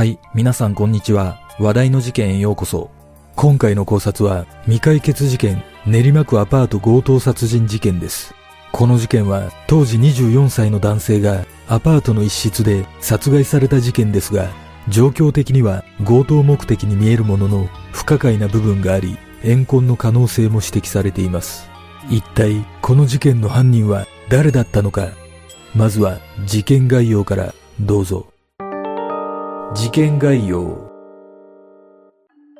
はい、皆さんこんにちは。話題の事件へようこそ。今回の考察は未解決事件練馬区アパート強盗殺人事件です。この事件は当時24歳の男性がアパートの一室で殺害された事件ですが、状況的には強盗目的に見えるものの不可解な部分があり、怨恨の可能性も指摘されています。一体この事件の犯人は誰だったのかまずは事件概要からどうぞ。事件概要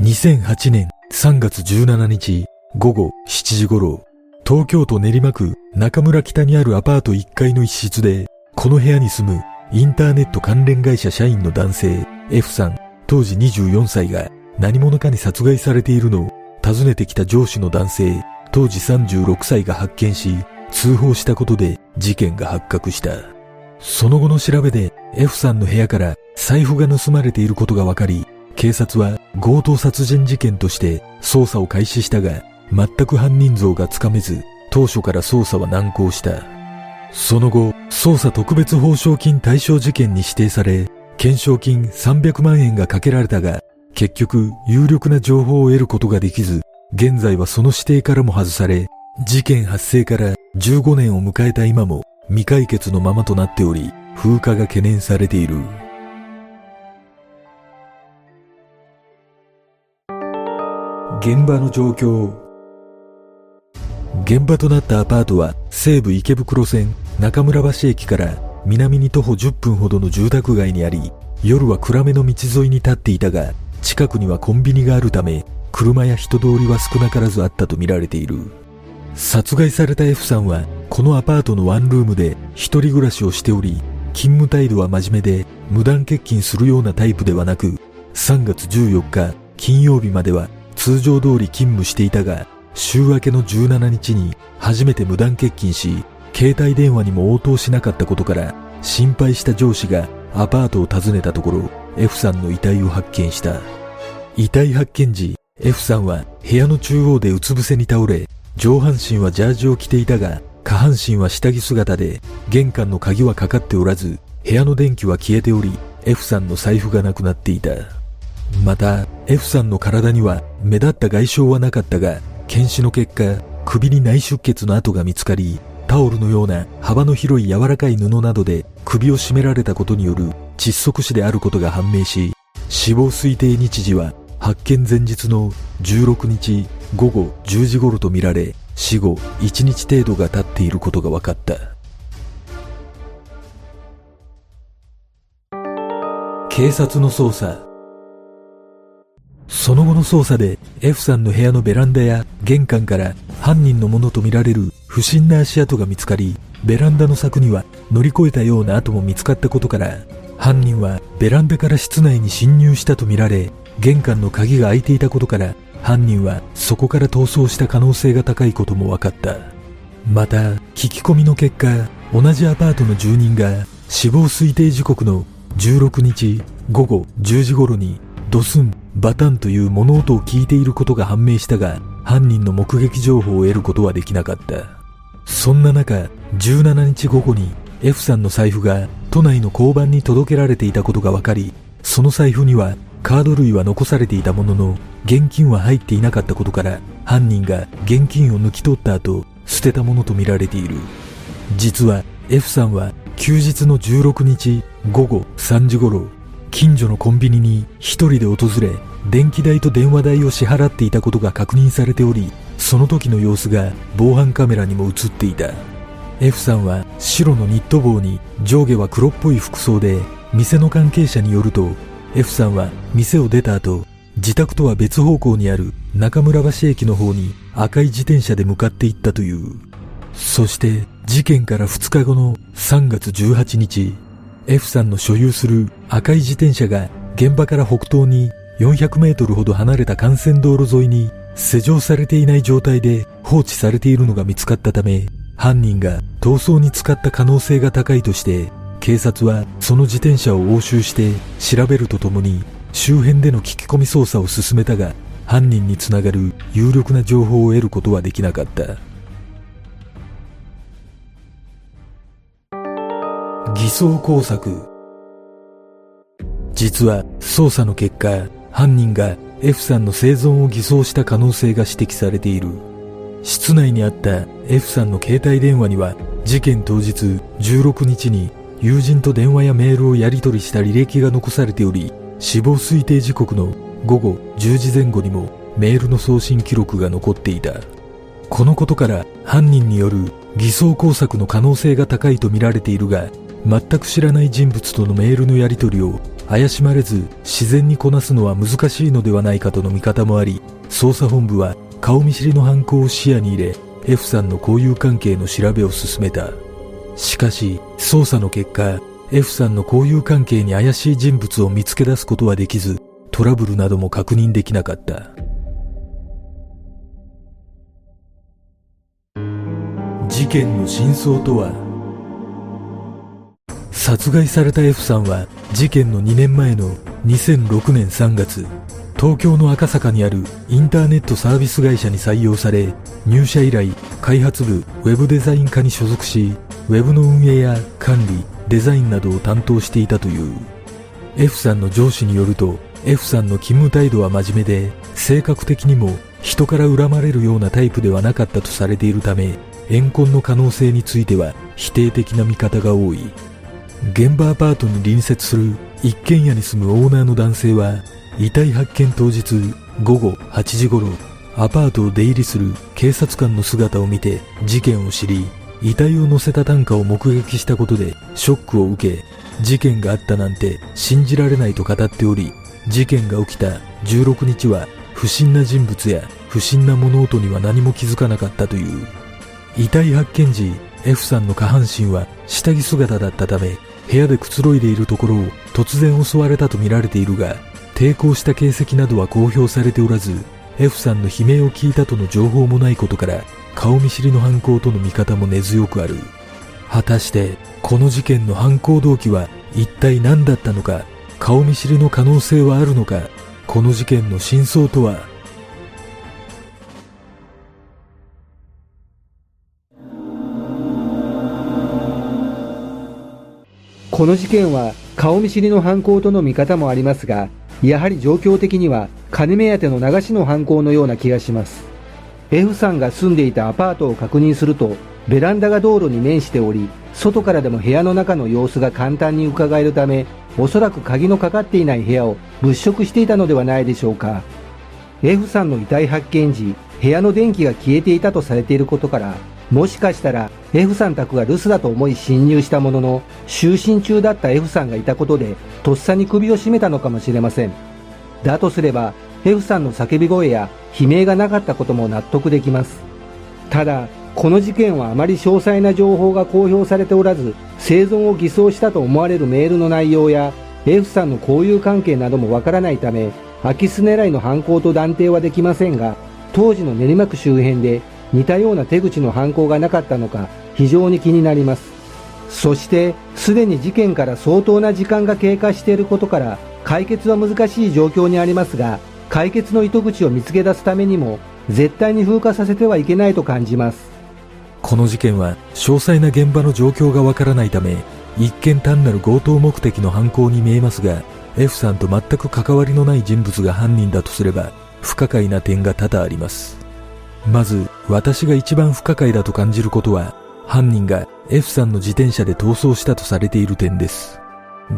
2008年3月17日午後7時頃、東京都練馬区中村北にあるアパート1階の一室で、この部屋に住むインターネット関連会社社員の男性 F さん当時24歳が何者かに殺害されているのを訪ねてきた上司の男性当時36歳が発見し通報したことで事件が発覚した。その後の調べで F さんの部屋から財布が盗まれていることが分かり、警察は強盗殺人事件として捜査を開始したが、全く犯人像がつかめず、当初から捜査は難航した。その後、捜査特別報奨金対象事件に指定され、懸賞金300万円がかけられたが、結局有力な情報を得ることができず、現在はその指定からも外され、事件発生から15年を迎えた今も未解決のままとなっており、風化が懸念されている。現場の状況現場となったアパートは西武池袋線中村橋駅から南に徒歩10分ほどの住宅街にあり、夜は暗めの道沿いに立っていたが、近くにはコンビニがあるため、車や人通りは少なからずあったとみられている。殺害された F さんは、このアパートのワンルームで一人暮らしをしており、勤務態度は真面目で、無断欠勤するようなタイプではなく、3月14日金曜日までは通常通り勤務していたが、週明けの17日に初めて無断欠勤し、携帯電話にも応答しなかったことから、心配した上司がアパートを訪ねたところ、F さんの遺体を発見した。遺体発見時、F さんは部屋の中央でうつ伏せに倒れ、上半身はジャージを着ていたが、下半身は下着姿で、玄関の鍵はかかっておらず、部屋の電気は消えており、F さんの財布がなくなっていた。また、F さんの体には目立った外傷はなかったが、検視の結果、首に内出血の跡が見つかり、タオルのような幅の広い柔らかい布などで首を絞められたことによる窒息死であることが判明し、死亡推定日時は発見前日の16日午後10時頃とみられ、死後1日程度が経っていることが分かった。警察の捜査その後の捜査で F さんの部屋のベランダや玄関から犯人のものとみられる不審な足跡が見つかり、ベランダの柵には乗り越えたような跡も見つかったことから、犯人はベランダから室内に侵入したとみられ、玄関の鍵が開いていたことから、犯人はそこから逃走した可能性が高いことも分かった。また、聞き込みの結果、同じアパートの住人が死亡推定時刻の16日午後10時頃にドスン、バタンという物音を聞いていることが判明したが、犯人の目撃情報を得ることはできなかった。そんな中、17日午後に F さんの財布が都内の交番に届けられていたことが分かり、その財布にはカード類は残されていたものの、現金は入っていなかったことから、犯人が現金を抜き取った後、捨てたものとみられている。実は F さんは休日の16日午後3時頃、近所のコンビニに一人で訪れ、電気代と電話代を支払っていたことが確認されており、その時の様子が防犯カメラにも映っていた。F さんは白のニット帽に上下は黒っぽい服装で、店の関係者によると、F さんは店を出た後、自宅とは別方向にある中村橋駅の方に赤い自転車で向かっていったという。そして事件から2日後の3月18日、F さんの所有する赤い自転車が現場から北東に400メートルほど離れた幹線道路沿いに施錠されていない状態で放置されているのが見つかったため、犯人が逃走に使った可能性が高いとして、警察はその自転車を押収して調べるとともに周辺での聞き込み捜査を進めたが、犯人につながる有力な情報を得ることはできなかった。偽装工作実は捜査の結果、犯人が F さんの生存を偽装した可能性が指摘されている。室内にあった F さんの携帯電話には事件当日16日に友人と電話やメールをやり取りした履歴が残されており、死亡推定時刻の午後10時前後にもメールの送信記録が残っていた。このことから犯人による偽装工作の可能性が高いとみられているが、全く知らない人物とのメールのやり取りを怪しまれず自然にこなすのは難しいのではないかとの見方もあり、捜査本部は顔見知りの犯行を視野に入れ、F さんの交友関係の調べを進めた。しかし、捜査の結果、F さんの交友関係に怪しい人物を見つけ出すことはできず、トラブルなども確認できなかった。事件の真相とは？殺害された F さんは事件の2年前の2006年3月東京の赤坂にあるインターネットサービス会社に採用され入社以来開発部ウェブデザイン科に所属しウェブの運営や管理デザインなどを担当していたという。F さんの上司によると F さんの勤務態度は真面目で性格的にも人から恨まれるようなタイプではなかったとされているため怨恨の可能性については否定的な見方が多い。現場アパートに隣接する一軒家に住むオーナーの男性は遺体発見当日午後8時頃アパートを出入りする警察官の姿を見て事件を知り遺体を乗せた担架を目撃したことでショックを受け事件があったなんて信じられないと語っており事件が起きた16日は不審な人物や不審な物音には何も気づかなかったという。遺体発見時 F さんの下半身は下着姿だったため部屋でくつろいでいるところを突然襲われたとみられているが抵抗した形跡などは公表されておらず F さんの悲鳴を聞いたとの情報もないことから顔見知りの犯行との見方も根強くある果たしてこの事件の犯行動機は一体何だったのか顔見知りの可能性はあるのかこの事件の真相とは？この事件は顔見知りの犯行との見方もありますが、やはり状況的には金目当ての流しの犯行のような気がします。F さんが住んでいたアパートを確認すると、ベランダが道路に面しており、外からでも部屋の中の様子が簡単に伺えるため、おそらく鍵のかかっていない部屋を物色していたのではないでしょうか。F さんの遺体発見時、部屋の電気が消えていたとされていることから、もしかしたら F さん宅が留守だと思い侵入したものの、就寝中だった F さんがいたことで、とっさに首を絞めたのかもしれません。だとすれば、F さんの叫び声や悲鳴がなかったことも納得できます。ただ、この事件はあまり詳細な情報が公表されておらず、生存を偽装したと思われるメールの内容や、F さんの交友関係などもわからないため、空き巣狙いの犯行と断定はできませんが、当時の練馬区周辺で似たような手口の犯行がなかったのか非常に気になりますそしてすでに事件から相当な時間が経過していることから解決は難しい状況にありますが解決の糸口を見つけ出すためにも絶対に風化させてはいけないと感じますこの事件は詳細な現場の状況がわからないため一見単なる強盗目的の犯行に見えますが F さんと全く関わりのない人物が犯人だとすれば不可解な点が多々ありますまず、私が一番不可解だと感じることは、犯人が F さんの自転車で逃走したとされている点です。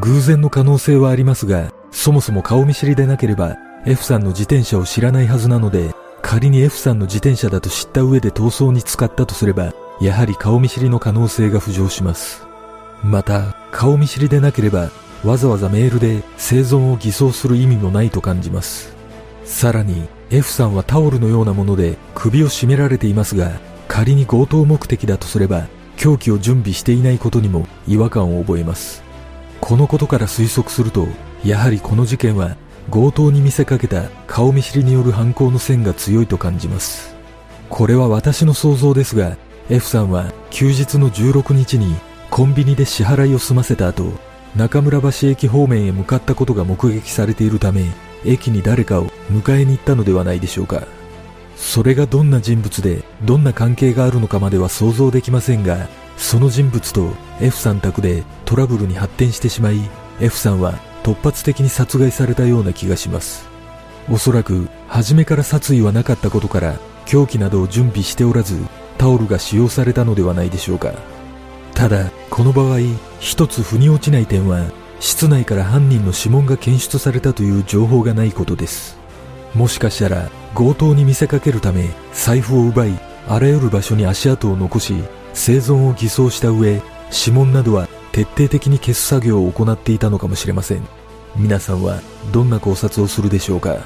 偶然の可能性はありますが、そもそも顔見知りでなければ F さんの自転車を知らないはずなので、仮に F さんの自転車だと知った上で逃走に使ったとすれば、やはり顔見知りの可能性が浮上します。また、顔見知りでなければ、わざわざメールで生存を偽装する意味もないと感じます。さらに、F さんはタオルのようなもので首を絞められていますが、仮に強盗目的だとすれば、凶器を準備していないことにも違和感を覚えます。このことから推測すると、やはりこの事件は強盗に見せかけた顔見知りによる犯行の線が強いと感じます。これは私の想像ですが、F さんは休日の16日にコンビニで支払いを済ませた後、中村橋駅方面へ向かったことが目撃されているため、駅に誰かを迎えに行ったのではないでしょうか。それがどんな人物でどんな関係があるのかまでは想像できませんが、その人物と F さん宅でトラブルに発展してしまい、F さんは突発的に殺害されたような気がします。おそらく、初めから殺意はなかったことから、凶器などを準備しておらず、タオルが使用されたのではないでしょうか。ただ、この場合、一つ腑に落ちない点は、室内から犯人の指紋が検出されたという情報がないことです。もしかしたら、強盗に見せかけるため、財布を奪い、あらゆる場所に足跡を残し、生存を偽装した上、指紋などは徹底的に消す作業を行っていたのかもしれません。皆さんはどんな考察をするでしょうか？